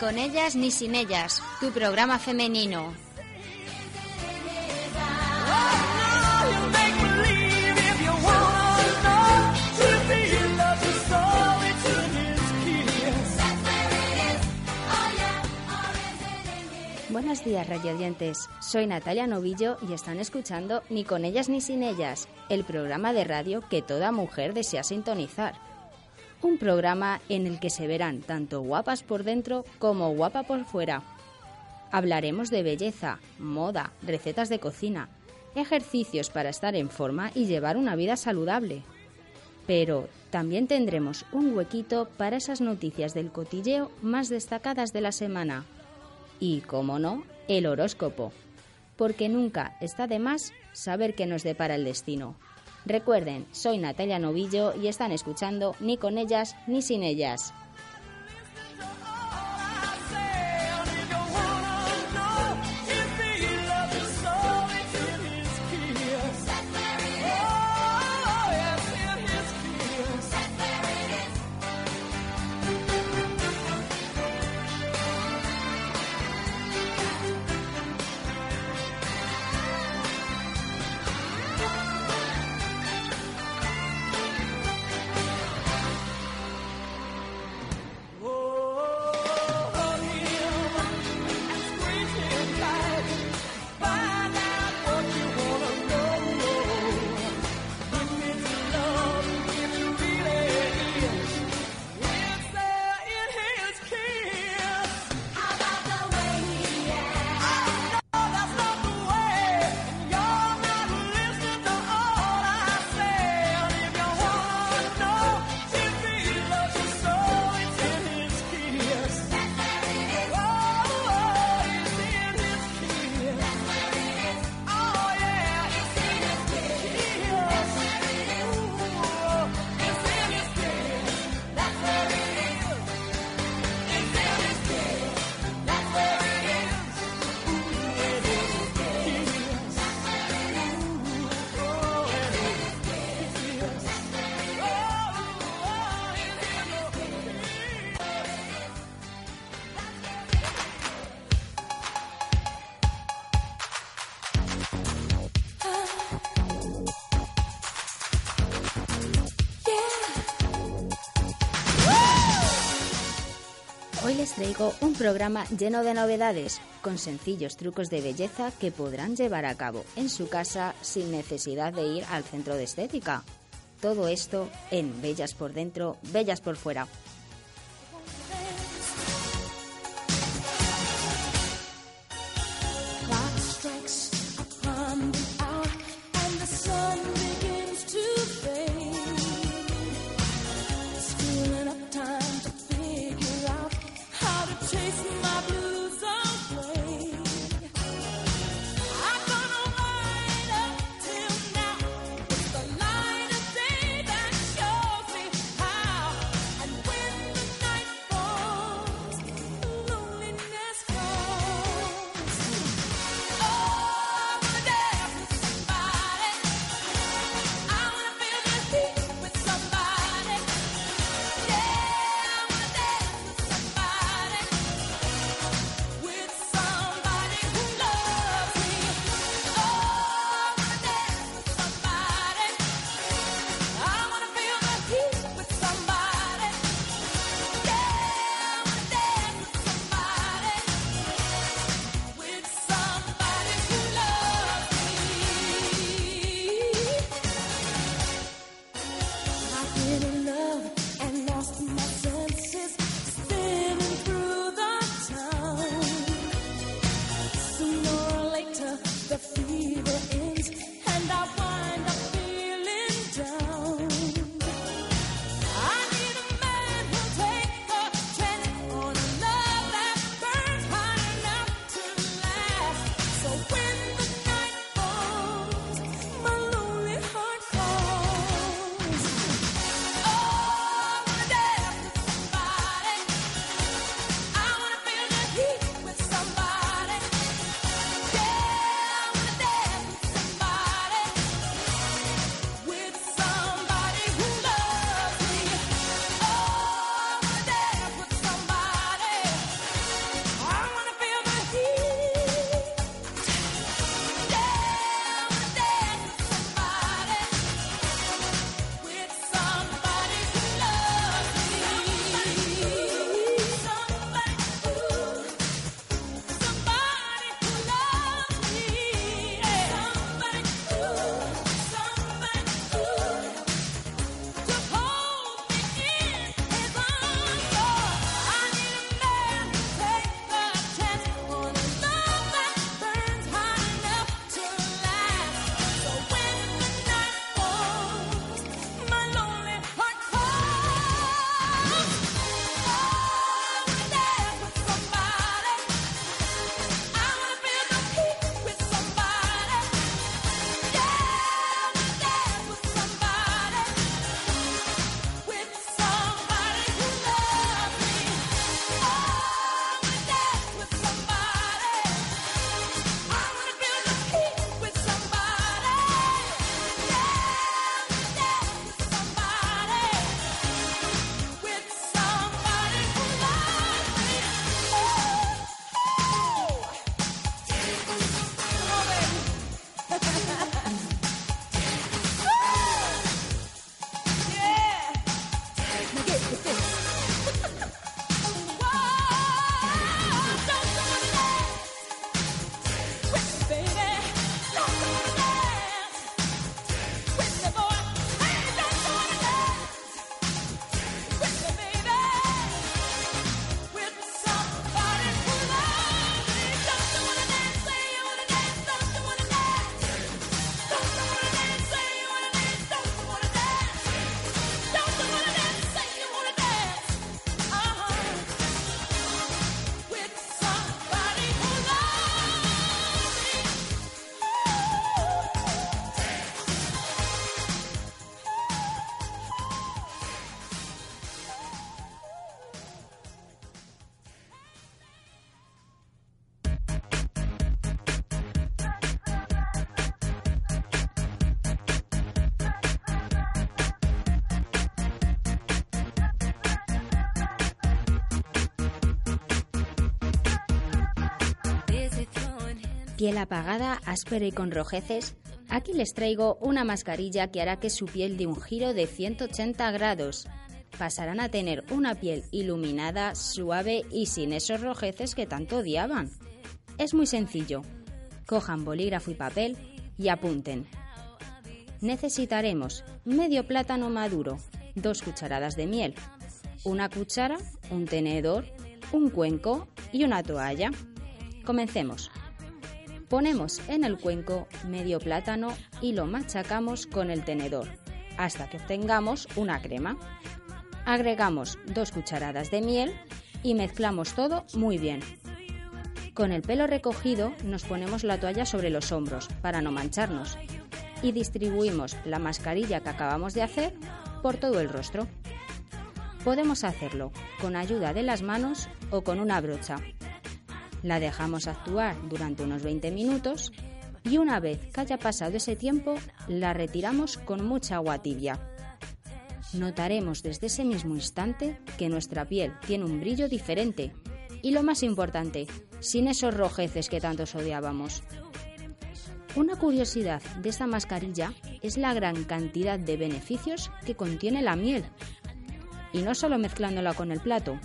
Con ellas ni sin ellas, tu programa femenino. Buenos días, radiodientes. Soy Natalia Novillo y están escuchando Ni con ellas ni sin ellas, el programa de radio que toda mujer desea sintonizar. Un programa en el que se verán tanto guapas por dentro como guapa por fuera. Hablaremos de belleza, moda, recetas de cocina, ejercicios para estar en forma y llevar una vida saludable. Pero también tendremos un huequito para esas noticias del cotilleo más destacadas de la semana. Y, como no, el horóscopo. Porque nunca está de más saber qué nos depara el destino. Recuerden, soy Natalia Novillo y están escuchando Ni con ellas ni sin ellas. Hoy les traigo un programa lleno de novedades, con sencillos trucos de belleza que podrán llevar a cabo en su casa sin necesidad de ir al centro de estética. Todo esto en Bellas por dentro, Bellas por fuera. Piel apagada, áspera y con rojeces. Aquí les traigo una mascarilla que hará que su piel dé un giro de 180 grados. Pasarán a tener una piel iluminada, suave y sin esos rojeces que tanto odiaban. Es muy sencillo. Cojan bolígrafo y papel y apunten. Necesitaremos medio plátano maduro, dos cucharadas de miel, una cuchara, un tenedor, un cuenco y una toalla. Comencemos. Ponemos en el cuenco medio plátano y lo machacamos con el tenedor hasta que obtengamos una crema. Agregamos dos cucharadas de miel y mezclamos todo muy bien. Con el pelo recogido nos ponemos la toalla sobre los hombros para no mancharnos y distribuimos la mascarilla que acabamos de hacer por todo el rostro. Podemos hacerlo con ayuda de las manos o con una brocha. La dejamos actuar durante unos 20 minutos y una vez que haya pasado ese tiempo la retiramos con mucha agua tibia. Notaremos desde ese mismo instante que nuestra piel tiene un brillo diferente y lo más importante, sin esos rojeces que tantos odiábamos. Una curiosidad de esta mascarilla es la gran cantidad de beneficios que contiene la miel. Y no solo mezclándola con el plato.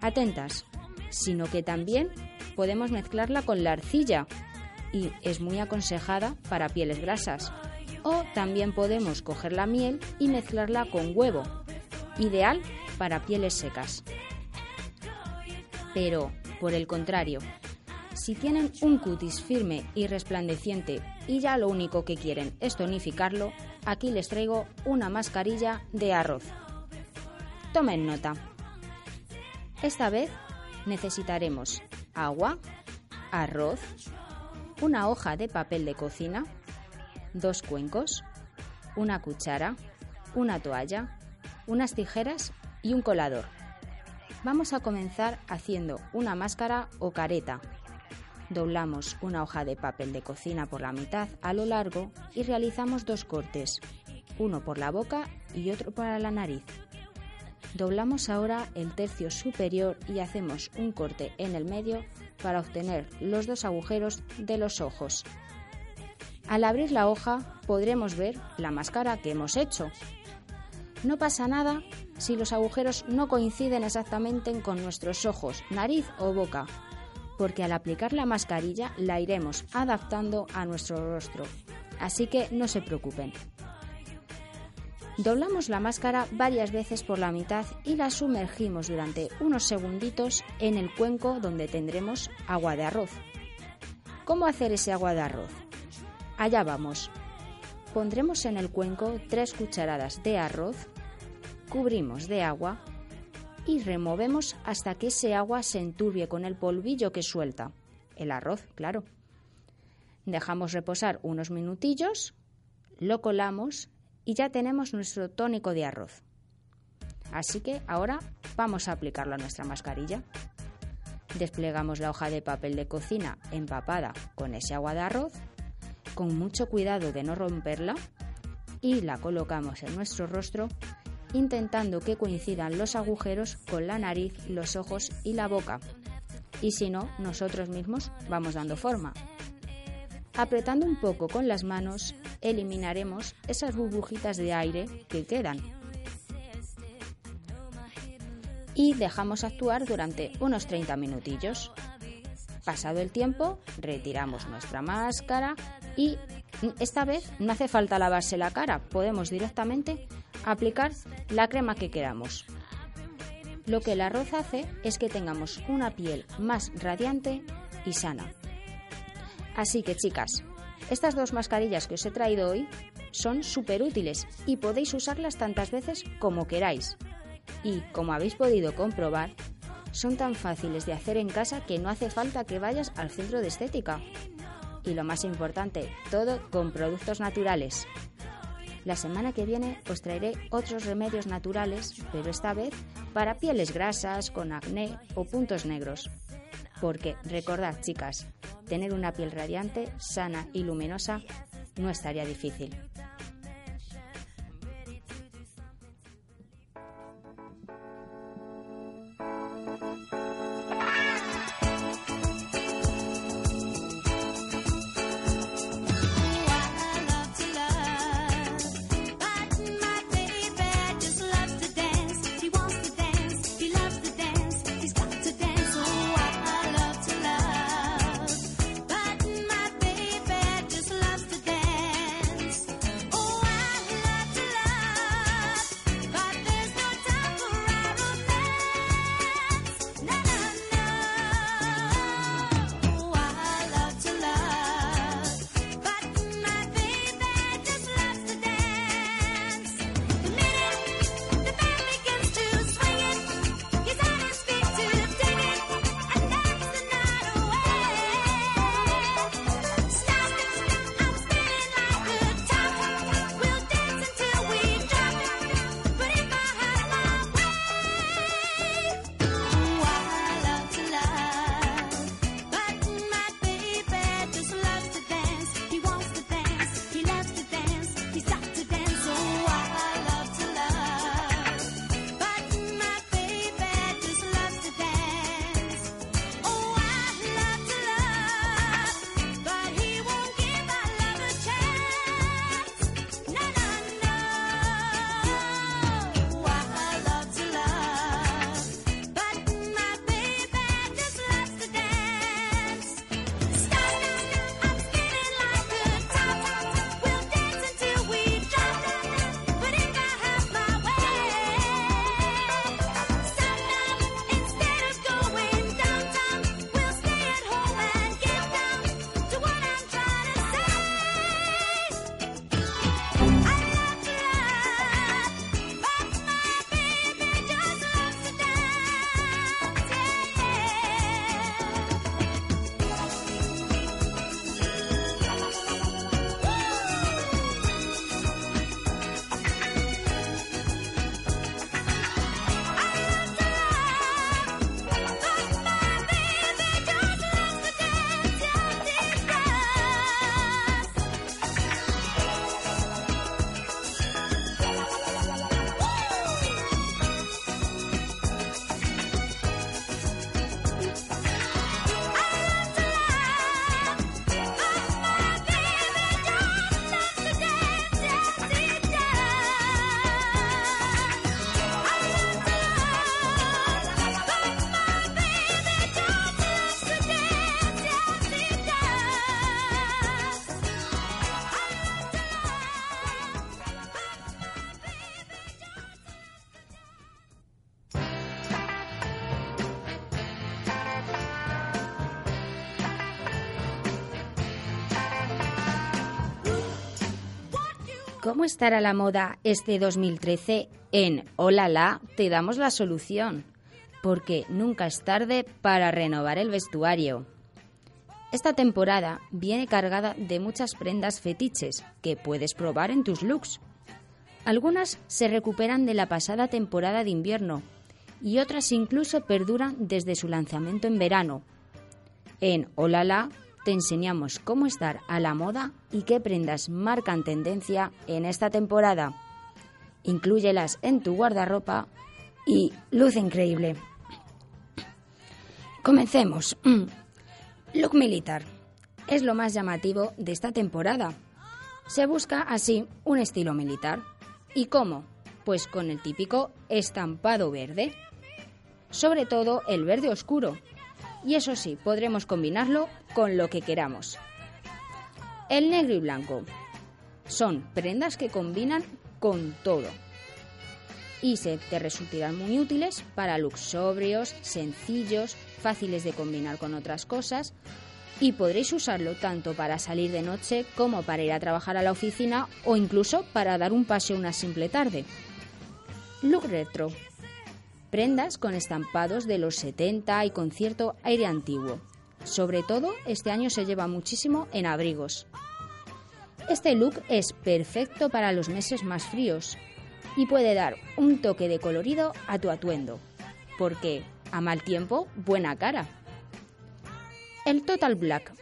Atentas, sino que también podemos mezclarla con la arcilla y es muy aconsejada para pieles grasas. O también podemos coger la miel y mezclarla con huevo, ideal para pieles secas. Pero, por el contrario, si tienen un cutis firme y resplandeciente y ya lo único que quieren es tonificarlo, aquí les traigo una mascarilla de arroz. Tomen nota. Esta vez necesitaremos agua, arroz, una hoja de papel de cocina, dos cuencos, una cuchara, una toalla, unas tijeras y un colador. Vamos a comenzar haciendo una máscara o careta. Doblamos una hoja de papel de cocina por la mitad a lo largo y realizamos dos cortes, uno por la boca y otro para la nariz. Doblamos ahora el tercio superior y hacemos un corte en el medio para obtener los dos agujeros de los ojos. Al abrir la hoja podremos ver la máscara que hemos hecho. No pasa nada si los agujeros no coinciden exactamente con nuestros ojos, nariz o boca, porque al aplicar la mascarilla la iremos adaptando a nuestro rostro. Así que no se preocupen. Doblamos la máscara varias veces por la mitad y la sumergimos durante unos segunditos en el cuenco donde tendremos agua de arroz. ¿Cómo hacer ese agua de arroz? Allá vamos. Pondremos en el cuenco tres cucharadas de arroz, cubrimos de agua y removemos hasta que ese agua se enturbie con el polvillo que suelta. El arroz, claro. Dejamos reposar unos minutillos, lo colamos y ya tenemos nuestro tónico de arroz. Así que ahora vamos a aplicarlo a nuestra mascarilla. Desplegamos la hoja de papel de cocina empapada con ese agua de arroz, con mucho cuidado de no romperla, y la colocamos en nuestro rostro intentando que coincidan los agujeros con la nariz, los ojos y la boca. Y si no, nosotros mismos vamos dando forma. Apretando un poco con las manos, eliminaremos esas burbujitas de aire que quedan. Y dejamos actuar durante unos 30 minutillos. Pasado el tiempo, retiramos nuestra máscara y esta vez no hace falta lavarse la cara, podemos directamente aplicar la crema que queramos. Lo que el arroz hace es que tengamos una piel más radiante y sana. Así que chicas, estas dos mascarillas que os he traído hoy son súper útiles y podéis usarlas tantas veces como queráis. Y, como habéis podido comprobar, son tan fáciles de hacer en casa que no hace falta que vayas al centro de estética. Y lo más importante, todo con productos naturales. La semana que viene os traeré otros remedios naturales, pero esta vez para pieles grasas, con acné o puntos negros. Porque recordad, chicas, tener una piel radiante, sana y luminosa no estaría difícil. ¿Cómo estará la moda este 2013? En Hola La te damos la solución, porque nunca es tarde para renovar el vestuario. Esta temporada viene cargada de muchas prendas fetiches que puedes probar en tus looks. Algunas se recuperan de la pasada temporada de invierno y otras incluso perduran desde su lanzamiento en verano. En Olala te enseñamos cómo estar a la moda y qué prendas marcan tendencia en esta temporada. Inclúyelas en tu guardarropa y luce increíble. Comencemos. Look militar. Es lo más llamativo de esta temporada. Se busca así un estilo militar. ¿Y cómo? Pues con el típico estampado verde. Sobre todo el verde oscuro. Y eso sí, podremos combinarlo con lo que queramos. El negro y blanco. Son prendas que combinan con todo. Y se te resultarán muy útiles para looks sobrios, sencillos, fáciles de combinar con otras cosas y podréis usarlo tanto para salir de noche como para ir a trabajar a la oficina o incluso para dar un paseo una simple tarde. Look retro. Prendas con estampados de los 70 y con cierto aire antiguo. Sobre todo, este año se lleva muchísimo en abrigos. Este look es perfecto para los meses más fríos y puede dar un toque de colorido a tu atuendo, porque a mal tiempo, buena cara. El Total Black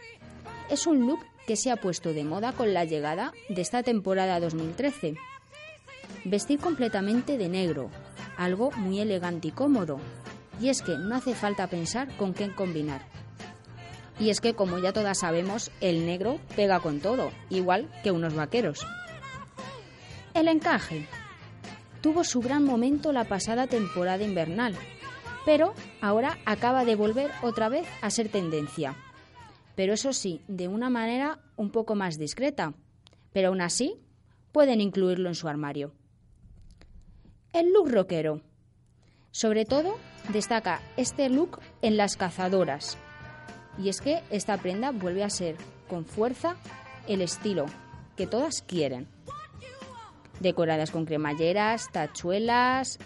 es un look que se ha puesto de moda con la llegada de esta temporada 2013. Vestir completamente de negro, algo muy elegante y cómodo. Y es que no hace falta pensar con qué combinar. Y es que, como ya todas sabemos, el negro pega con todo, igual que unos vaqueros. El encaje. Tuvo su gran momento la pasada temporada invernal, pero ahora acaba de volver otra vez a ser tendencia. Pero eso sí, de una manera un poco más discreta. Pero aún así, pueden incluirlo en su armario. El look rockero. Sobre todo, destaca este look en las cazadoras. Y es que esta prenda vuelve a ser, con fuerza, el estilo que todas quieren. Decoradas con cremalleras, tachuelas.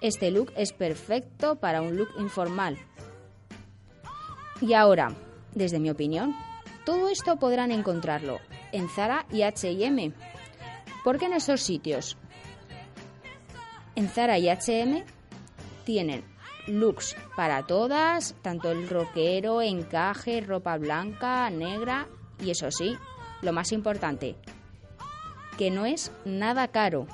Este look es perfecto para un look informal. Y ahora, desde mi opinión, todo esto podrán encontrarlo en Zara y HM. ¿Por qué en esos sitios? En Zara y HM tienen looks para todas, tanto el rockero, encaje, ropa blanca, negra y eso sí, lo más importante, que no es nada caro.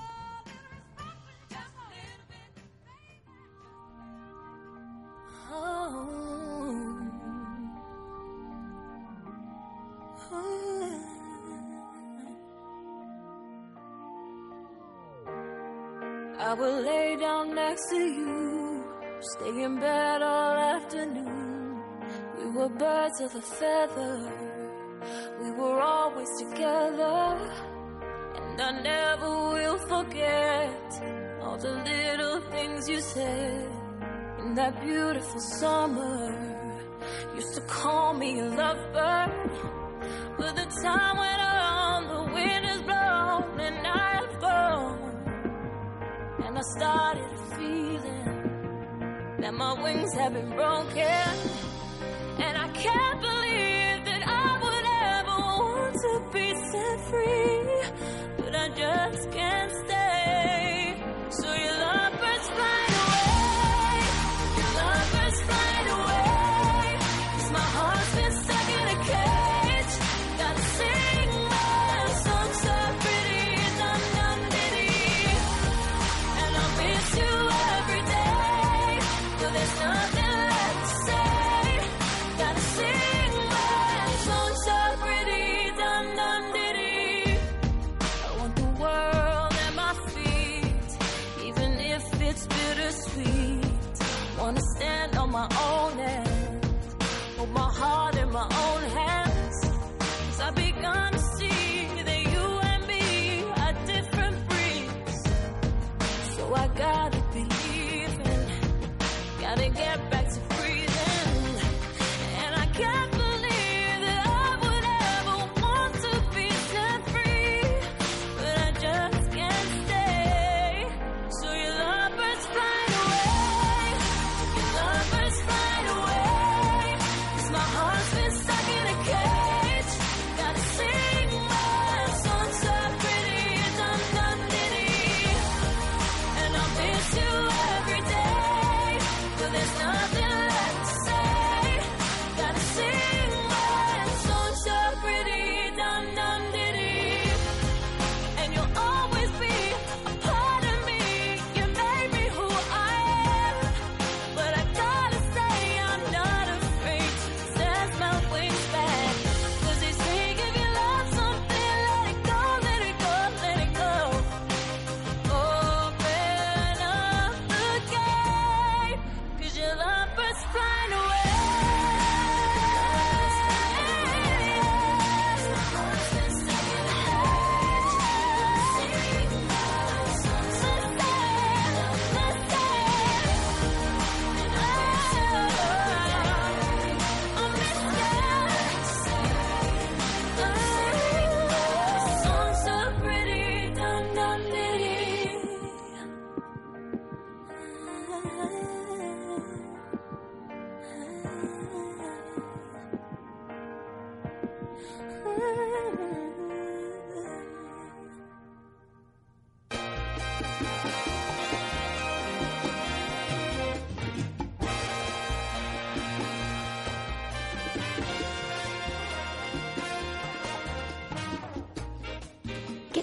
Next to you, stay in bed all afternoon. We were birds of a feather, we were always together. And I never will forget all the little things you said in that beautiful summer. Used to call me a lovebird, but the time went on, the wind has blown, and I have gone. And I started feeling that my wings have been broken.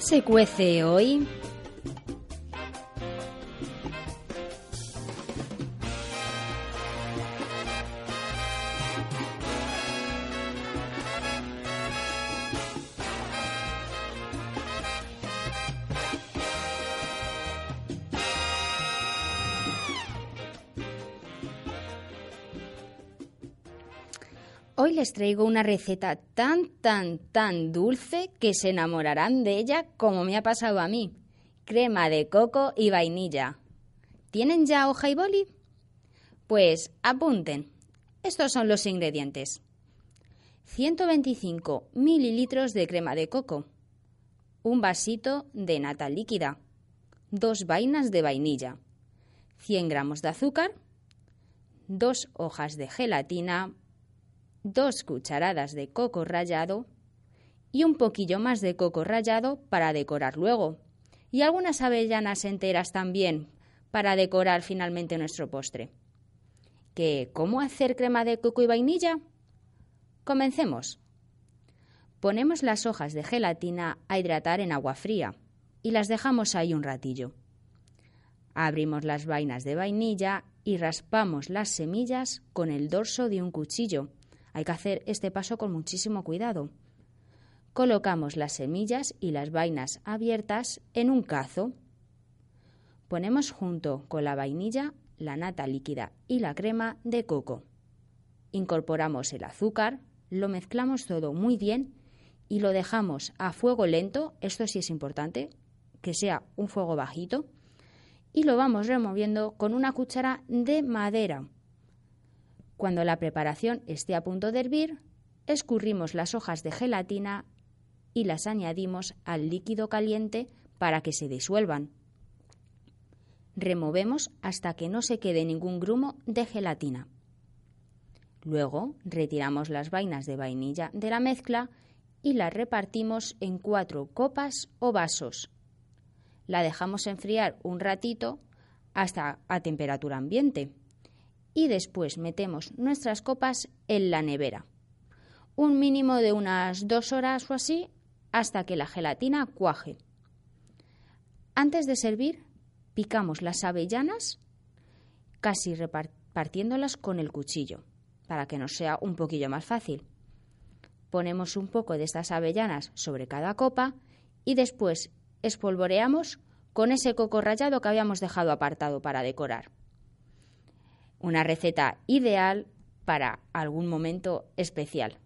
Se cuece hoy? Les traigo una receta tan, tan, tan dulce que se enamorarán de ella como me ha pasado a mí. Crema de coco y vainilla. ¿Tienen ya hoja y boli? Pues apunten. Estos son los ingredientes. 125 mililitros de crema de coco. Un vasito de nata líquida. Dos vainas de vainilla. 100 gramos de azúcar. Dos hojas de gelatina dos cucharadas de coco rallado y un poquillo más de coco rallado para decorar luego. Y algunas avellanas enteras también para decorar finalmente nuestro postre. ¿Qué? ¿Cómo hacer crema de coco y vainilla? Comencemos. Ponemos las hojas de gelatina a hidratar en agua fría y las dejamos ahí un ratillo. Abrimos las vainas de vainilla y raspamos las semillas con el dorso de un cuchillo hay que hacer este paso con muchísimo cuidado. Colocamos las semillas y las vainas abiertas en un cazo. Ponemos junto con la vainilla la nata líquida y la crema de coco. Incorporamos el azúcar, lo mezclamos todo muy bien y lo dejamos a fuego lento, esto sí es importante, que sea un fuego bajito, y lo vamos removiendo con una cuchara de madera cuando la preparación esté a punto de hervir, escurrimos las hojas de gelatina y las añadimos al líquido caliente para que se disuelvan. Removemos hasta que no se quede ningún grumo de gelatina. Luego retiramos las vainas de vainilla de la mezcla y las repartimos en cuatro copas o vasos. La dejamos enfriar un ratito hasta a temperatura ambiente y después metemos nuestras copas en la nevera. Un mínimo de unas dos horas o así hasta que la gelatina cuaje. Antes de servir, picamos las avellanas casi repartiéndolas con el cuchillo para que nos sea un poquillo más fácil. Ponemos un poco de estas avellanas sobre cada copa y después espolvoreamos con ese coco rallado que habíamos dejado apartado para decorar. Una receta ideal para algún momento especial.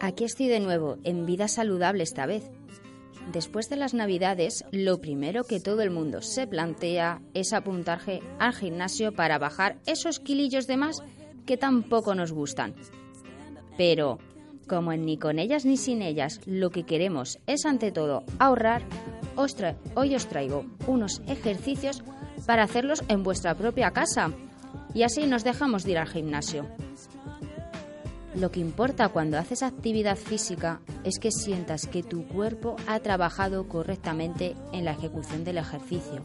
Aquí estoy de nuevo, en vida saludable esta vez. Después de las navidades, lo primero que todo el mundo se plantea es apuntarse al gimnasio para bajar esos kilillos de más que tampoco nos gustan. Pero, como en ni con ellas ni sin ellas lo que queremos es ante todo ahorrar, hoy os traigo unos ejercicios para hacerlos en vuestra propia casa. Y así nos dejamos de ir al gimnasio. Lo que importa cuando haces actividad física es que sientas que tu cuerpo ha trabajado correctamente en la ejecución del ejercicio.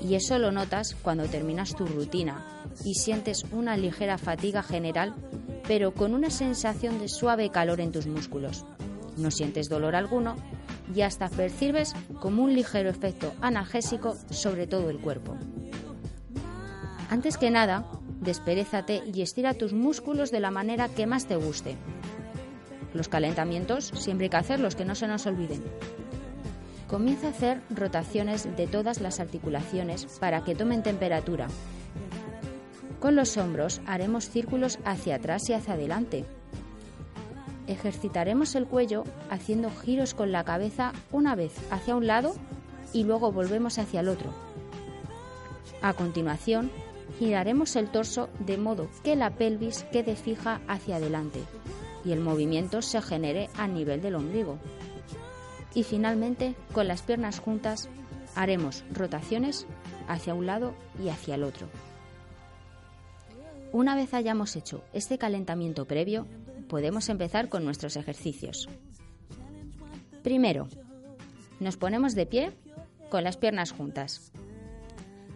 Y eso lo notas cuando terminas tu rutina y sientes una ligera fatiga general, pero con una sensación de suave calor en tus músculos. No sientes dolor alguno y hasta percibes como un ligero efecto analgésico sobre todo el cuerpo. Antes que nada, desperezate y estira tus músculos de la manera que más te guste. Los calentamientos siempre hay que hacerlos, que no se nos olviden. Comienza a hacer rotaciones de todas las articulaciones para que tomen temperatura. Con los hombros haremos círculos hacia atrás y hacia adelante. Ejercitaremos el cuello haciendo giros con la cabeza una vez hacia un lado y luego volvemos hacia el otro. A continuación, giraremos el torso de modo que la pelvis quede fija hacia adelante y el movimiento se genere a nivel del ombligo. Y finalmente, con las piernas juntas, haremos rotaciones hacia un lado y hacia el otro. Una vez hayamos hecho este calentamiento previo, podemos empezar con nuestros ejercicios. Primero, nos ponemos de pie con las piernas juntas.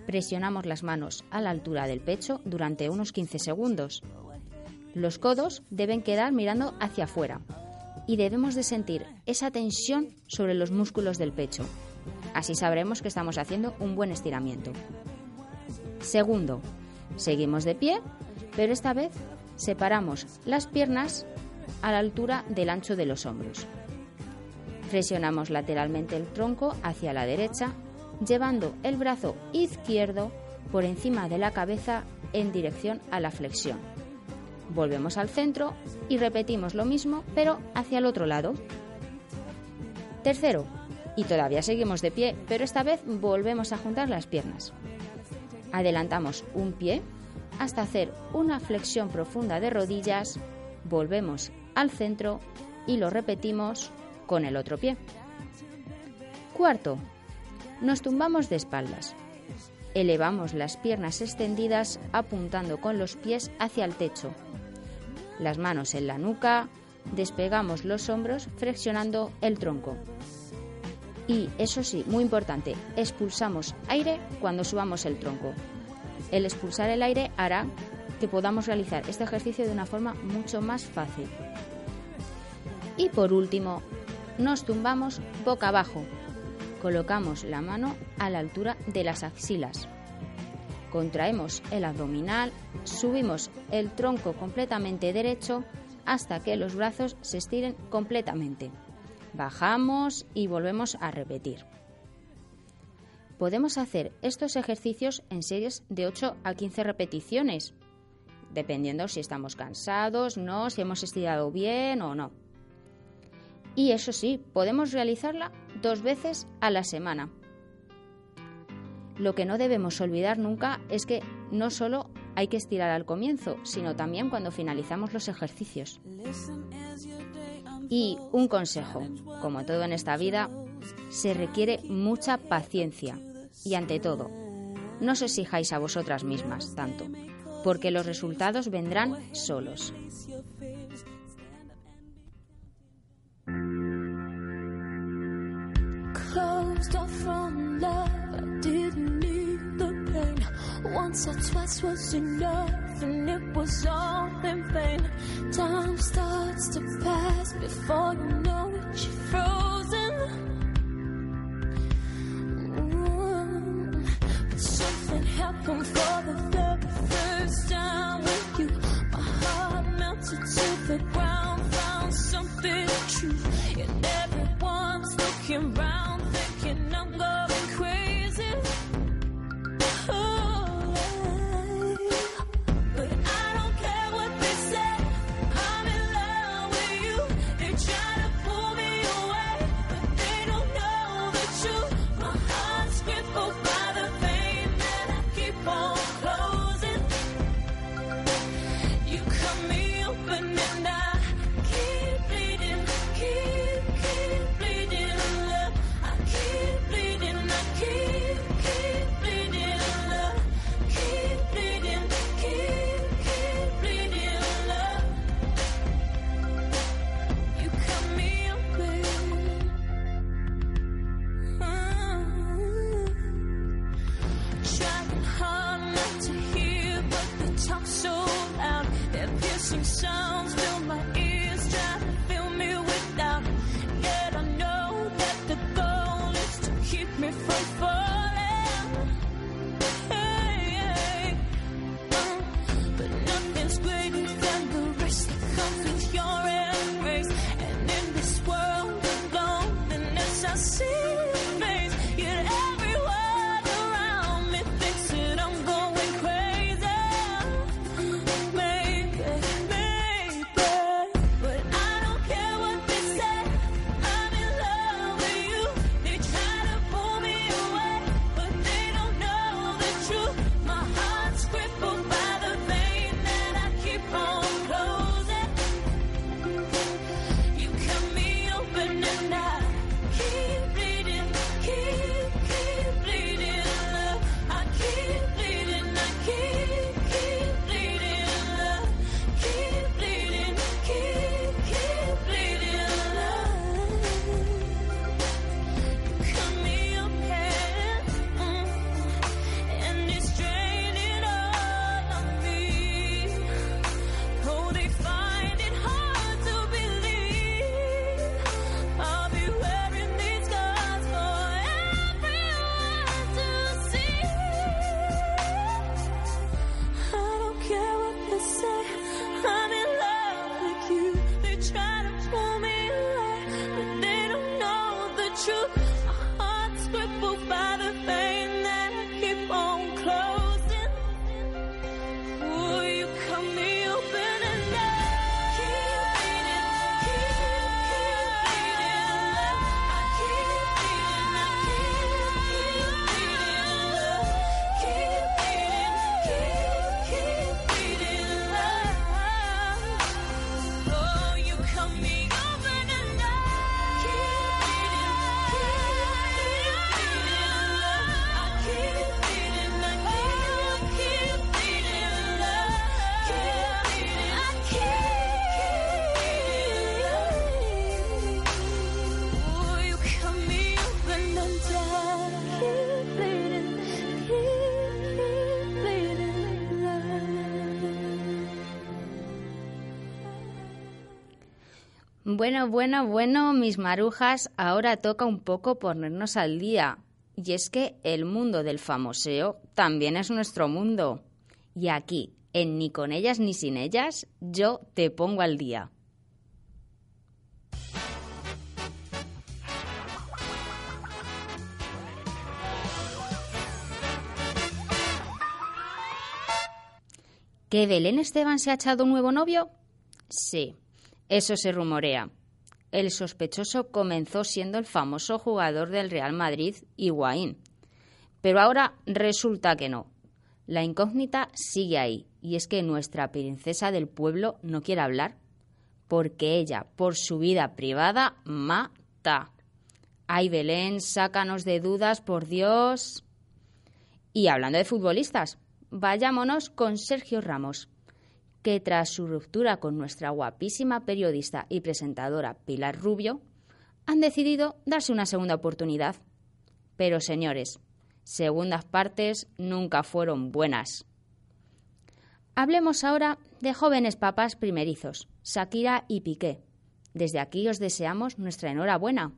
Presionamos las manos a la altura del pecho durante unos 15 segundos. Los codos deben quedar mirando hacia afuera y debemos de sentir esa tensión sobre los músculos del pecho. Así sabremos que estamos haciendo un buen estiramiento. Segundo, seguimos de pie, pero esta vez separamos las piernas a la altura del ancho de los hombros. Presionamos lateralmente el tronco hacia la derecha, llevando el brazo izquierdo por encima de la cabeza en dirección a la flexión. Volvemos al centro y repetimos lo mismo, pero hacia el otro lado. Tercero, y todavía seguimos de pie, pero esta vez volvemos a juntar las piernas. Adelantamos un pie hasta hacer una flexión profunda de rodillas, volvemos al centro y lo repetimos con el otro pie. Cuarto, nos tumbamos de espaldas. Elevamos las piernas extendidas apuntando con los pies hacia el techo. Las manos en la nuca, despegamos los hombros flexionando el tronco. Y eso sí, muy importante, expulsamos aire cuando subamos el tronco. El expulsar el aire hará que podamos realizar este ejercicio de una forma mucho más fácil. Y por último, nos tumbamos boca abajo. Colocamos la mano a la altura de las axilas. Contraemos el abdominal, subimos el tronco completamente derecho hasta que los brazos se estiren completamente. Bajamos y volvemos a repetir. Podemos hacer estos ejercicios en series de 8 a 15 repeticiones, dependiendo si estamos cansados, no, si hemos estirado bien o no. Y eso sí, podemos realizarla dos veces a la semana. Lo que no debemos olvidar nunca es que no solo hay que estirar al comienzo, sino también cuando finalizamos los ejercicios. Y un consejo, como todo en esta vida, se requiere mucha paciencia y ante todo, no os exijáis a vosotras mismas tanto, porque los resultados vendrán solos. Off from love, I didn't need the pain. Once or twice was enough, and it was all in vain. Time starts to pass before you know it, you're frozen. But something happened for Bueno, bueno, bueno, mis marujas, ahora toca un poco ponernos al día. Y es que el mundo del famoseo también es nuestro mundo. Y aquí, en Ni con ellas ni sin ellas, yo te pongo al día. ¿Que Belén Esteban se ha echado un nuevo novio? Sí, eso se rumorea. El sospechoso comenzó siendo el famoso jugador del Real Madrid, Higuaín. Pero ahora resulta que no. La incógnita sigue ahí, y es que nuestra princesa del pueblo no quiere hablar, porque ella, por su vida privada, mata. Ay, Belén, sácanos de dudas, por Dios. Y hablando de futbolistas, vayámonos con Sergio Ramos, que tras su ruptura con nuestra guapísima periodista y presentadora Pilar Rubio, han decidido darse una segunda oportunidad. Pero señores, segundas partes nunca fueron buenas. Hablemos ahora de jóvenes papás primerizos, Shakira y Piqué. Desde aquí os deseamos nuestra enhorabuena.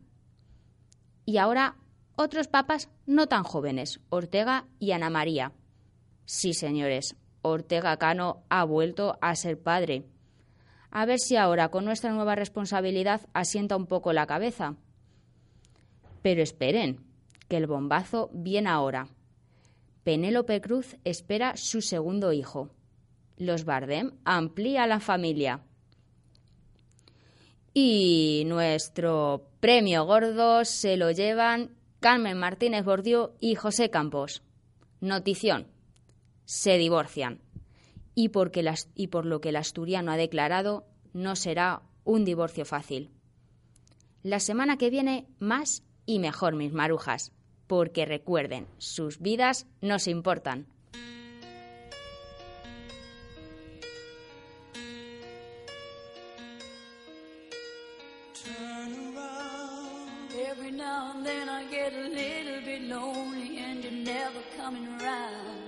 Y ahora otros papas no tan jóvenes, Ortega y Ana María. Sí, señores, Ortega Cano ha vuelto a ser padre. A ver si ahora, con nuestra nueva responsabilidad, asienta un poco la cabeza. Pero esperen, que el bombazo viene ahora. Penélope Cruz espera su segundo hijo. Los Bardem amplía la familia. Y nuestro premio gordo se lo llevan Carmen Martínez Bordiú y José Campos. Notición. Se divorcian. Y, por lo que el asturiano ha declarado, no será un divorcio fácil. La semana que viene, más y mejor, mis marujas. Porque recuerden, sus vidas nos importan. Every.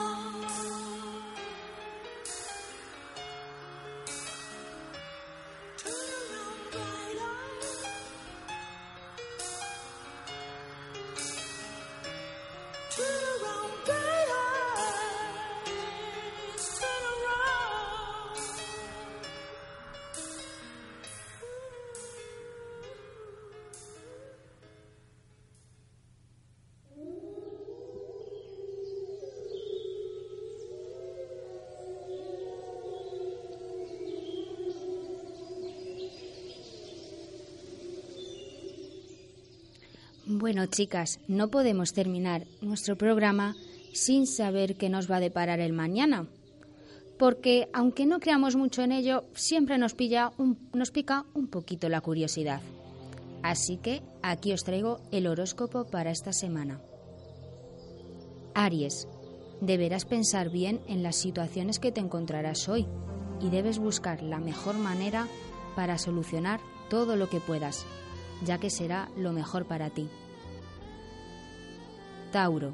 Bueno, chicas, no podemos terminar nuestro programa sin saber qué nos va a deparar el mañana. Porque, aunque no creamos mucho en ello, siempre nos, nos pica un poquito la curiosidad. Así que aquí os traigo el horóscopo para esta semana. Aries, deberás pensar bien en las situaciones que te encontrarás hoy y debes buscar la mejor manera para solucionar todo lo que puedas, ya que será lo mejor para ti. Tauro,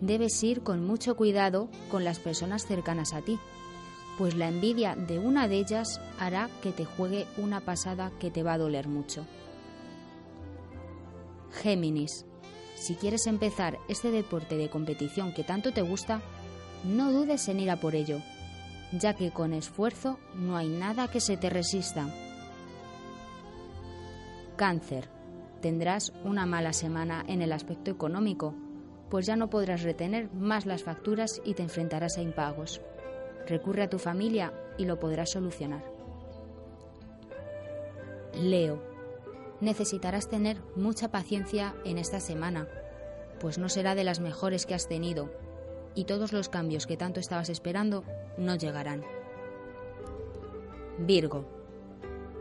debes ir con mucho cuidado con las personas cercanas a ti, pues la envidia de una de ellas hará que te juegue una pasada que te va a doler mucho. Géminis, si quieres empezar este deporte de competición que tanto te gusta, no dudes en ir a por ello, ya que con esfuerzo no hay nada que se te resista. Cáncer. Tendrás una mala semana en el aspecto económico, pues ya no podrás retener más las facturas y te enfrentarás a impagos. Recurre a tu familia y lo podrás solucionar. Leo. Necesitarás tener mucha paciencia en esta semana, pues no será de las mejores que has tenido, y todos los cambios que tanto estabas esperando no llegarán. Virgo.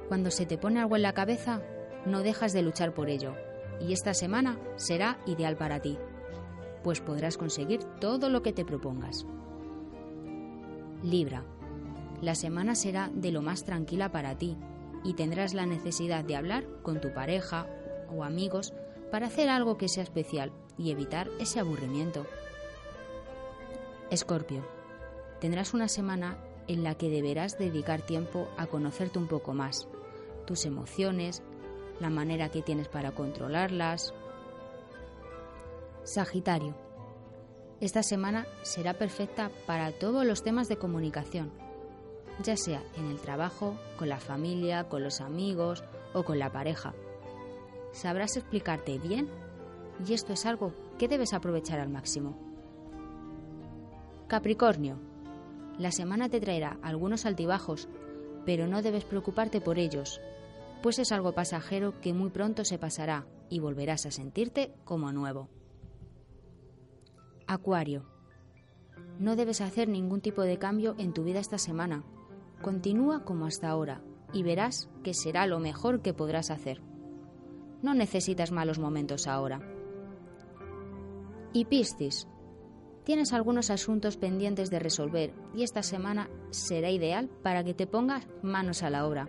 Cuando se te pone algo en la cabeza, no dejas de luchar por ello, y esta semana será ideal para ti, pues podrás conseguir todo lo que te propongas. Libra. La semana será de lo más tranquila para ti y tendrás la necesidad de hablar con tu pareja o amigos para hacer algo que sea especial y evitar ese aburrimiento. Escorpio. Tendrás una semana en la que deberás dedicar tiempo a conocerte un poco más, tus emociones, la manera que tienes para controlarlas. Sagitario. Esta semana será perfecta para todos los temas de comunicación, ya sea en el trabajo, con la familia, con los amigos o con la pareja. Sabrás explicarte bien y esto es algo que debes aprovechar al máximo. Capricornio. La semana te traerá algunos altibajos, pero no debes preocuparte por ellos, pues es algo pasajero que muy pronto se pasará y volverás a sentirte como nuevo. Acuario. No debes hacer ningún tipo de cambio en tu vida esta semana. Continúa como hasta ahora y verás que será lo mejor que podrás hacer. No necesitas malos momentos ahora. Y Piscis. Tienes algunos asuntos pendientes de resolver y esta semana será ideal para que te pongas manos a la obra.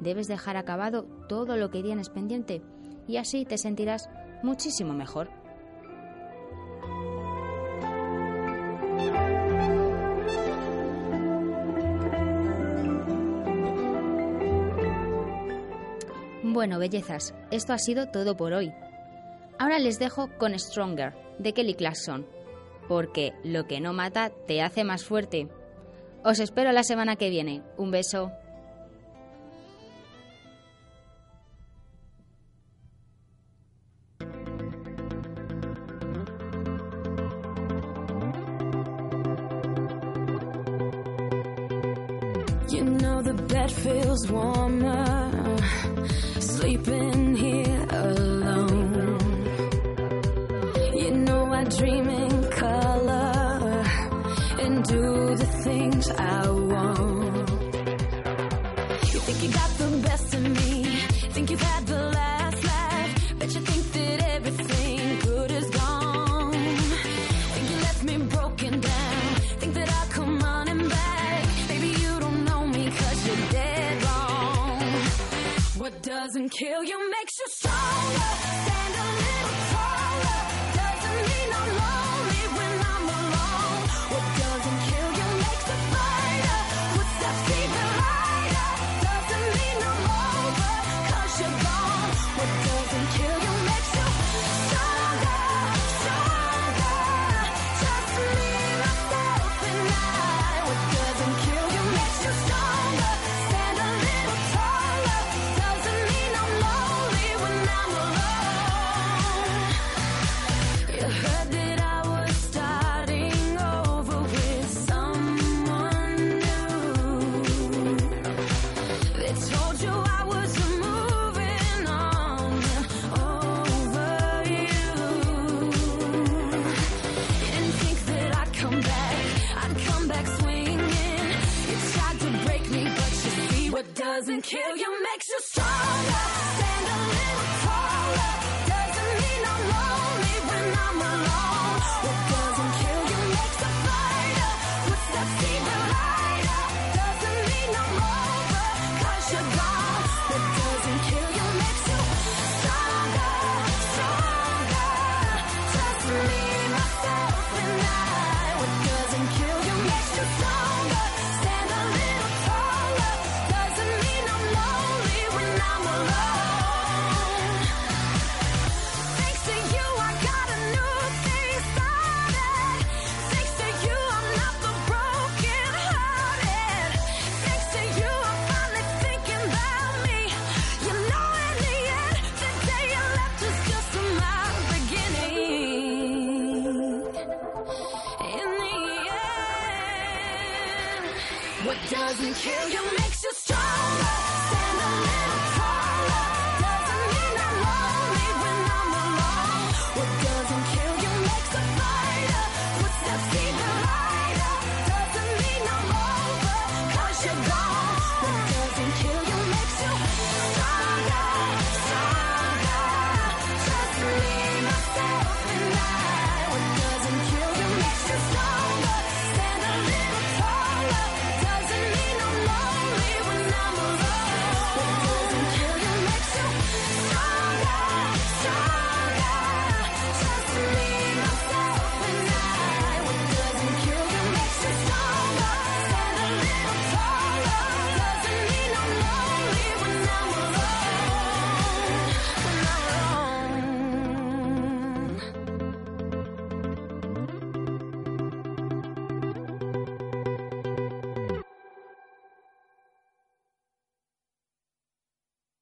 Debes dejar acabado todo lo que tienes pendiente y así te sentirás muchísimo mejor. Bueno, bellezas, esto ha sido todo por hoy. Ahora les dejo con Stronger, de Kelly Clarkson, porque lo que no mata te hace más fuerte. Os espero la semana que viene. Un beso. Do the things I want. You think you got the best of me, think you've had the last laugh, but you think that everything good is gone. Think you left me broken down. Think that I'll come running back. Baby, you don't know me cause you're dead wrong. What doesn't kill you